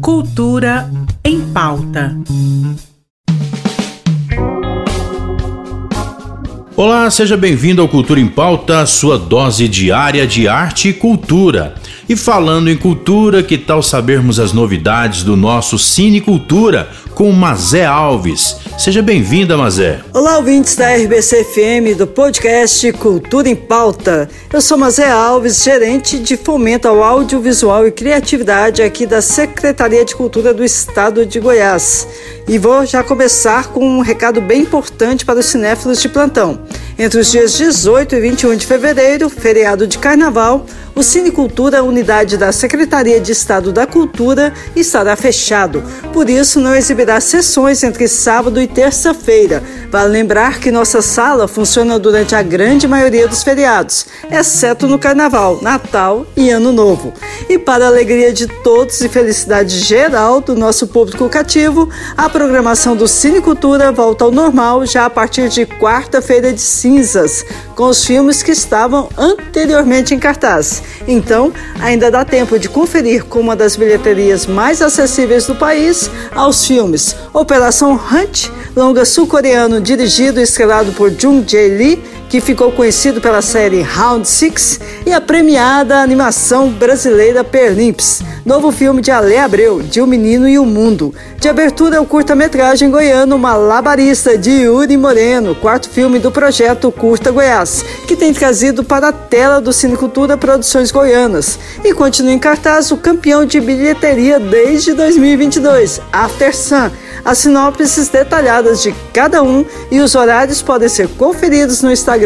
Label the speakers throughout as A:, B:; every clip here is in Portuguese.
A: Cultura em pauta.
B: Olá, seja bem-vindo ao Cultura em Pauta, sua dose diária de arte e cultura. E falando em cultura, que tal sabermos as novidades do nosso Cine Cultura com Mazé Alves? Seja bem-vinda, Mazé.
C: Olá, ouvintes da RBC FM do podcast Cultura em Pauta. Eu sou Mazé Alves, gerente de fomento ao audiovisual e criatividade aqui da Secretaria de Cultura do Estado de Goiás. E vou já começar com um recado bem importante para os cinéfilos de plantão. Entre os dias 18 e 21 de fevereiro, feriado de carnaval, o Cinecultura, unidade da Secretaria de Estado da Cultura, estará fechado. Por isso, não exibirá sessões entre sábado e terça-feira. Vale lembrar que nossa sala funciona durante a grande maioria dos feriados, exceto no Carnaval, Natal e Ano Novo. E para a alegria de todos e felicidade geral do nosso público cativo, a programação do Cinecultura volta ao normal já a partir de quarta-feira de cinzas, com os filmes que estavam anteriormente em cartaz. Então, ainda dá tempo de conferir com uma das bilheterias mais acessíveis do país aos filmes Operação Hunt, longa sul-coreano dirigido e estrelado por Jung Jae Lee, que ficou conhecido pela série Round Six, e a premiada animação brasileira Perlimps, novo filme de Ale Abreu, de O Menino e o Mundo. De abertura é o curta-metragem goiano Malabarista, de Yuri Moreno, quarto filme do projeto Curta Goiás, que tem trazido para a tela do Cinecultura Produções Goianas. E continua em cartaz o campeão de bilheteria desde 2022, After Sun. As sinopses detalhadas de cada um e os horários podem ser conferidos no Instagram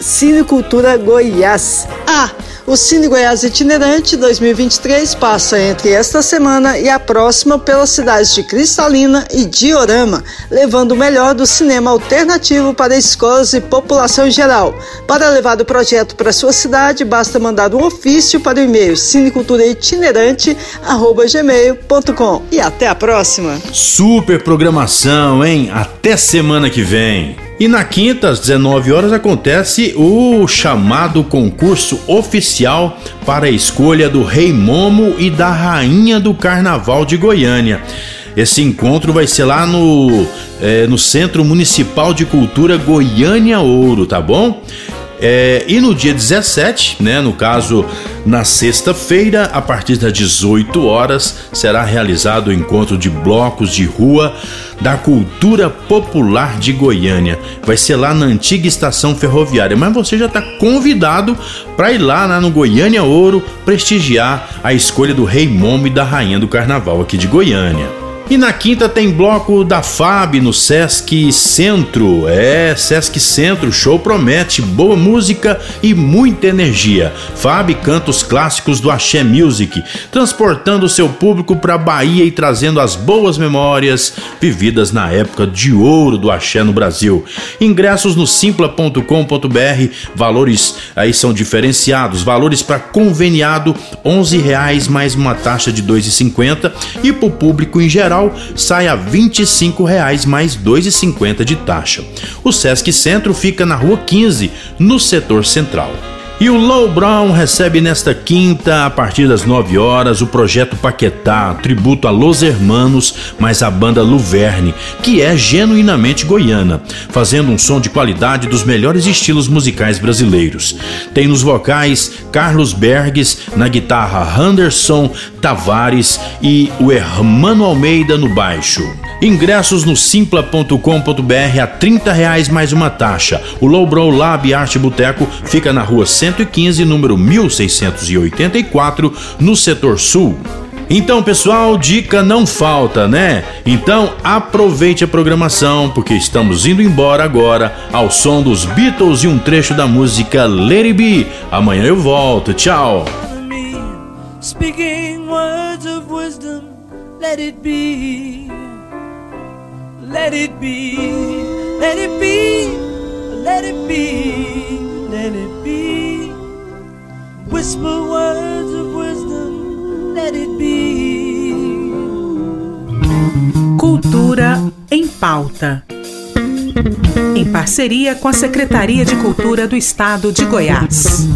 C: Cinecultura Goiás. Ah! O Cine Goiás Itinerante 2023 passa entre esta semana e a próxima pelas cidades de Cristalina e Diorama, levando o melhor do cinema alternativo para escolas e população em geral. Para levar o projeto para sua cidade, basta mandar um ofício para o e-mail cineculturaitinerante@gmail.com. E até a próxima.
B: Super programação, hein? Até semana que vem. E na quinta, às 19 horas, acontece o chamado concurso oficial para a escolha do Rei Momo e da Rainha do Carnaval de Goiânia. Esse encontro vai ser lá no, é, no Centro Municipal de Cultura Goiânia Ouro, tá bom? É, e no dia 17, né, no caso na sexta-feira, a partir das 18 horas, será realizado o encontro de blocos de rua da cultura popular de Goiânia. Vai ser lá na antiga estação ferroviária, mas você já está convidado para ir lá, lá no Goiânia Ouro prestigiar a escolha do Rei Momo e da Rainha do Carnaval aqui de Goiânia. E na quinta tem bloco da FAB no Sesc Centro. É, Sesc Centro, show promete boa música e muita energia. FAB canta os clássicos do Axé Music, transportando seu público para Bahia e trazendo as boas memórias vividas na época de ouro do Axé no Brasil. Ingressos no simpla.com.br, valores aí são diferenciados, valores para conveniado R$ reais mais uma taxa de R$ 2,50 e para o público em geral sai a 25 reais mais R$ 2,50 de taxa. O Sesc Centro fica na Rua 15, no setor central. E o Low Brown recebe nesta quinta, a partir das 9 horas, o projeto Paquetá, tributo a Los Hermanos, mais a banda Luverne, que é genuinamente goiana, fazendo um som de qualidade dos melhores estilos musicais brasileiros. Tem nos vocais Carlos Berges, na guitarra Anderson Tavares e o Hermano Almeida no baixo. Ingressos no simpla.com.br a 30 reais mais uma taxa. O Lowbrow Lab Arte Boteco fica na rua 115, número 1684, no setor sul. Então, pessoal, dica não falta, né? Então, aproveite a programação, porque estamos indo embora agora ao som dos Beatles e um trecho da música Let It Be. Amanhã eu volto. Tchau. Speaking words of wisdom, let it be. Let it be, let it be, let it be, let it be. Whisper words of wisdom, let it be.
A: Cultura em pauta. Em parceria com a Secretaria de Cultura do Estado de Goiás.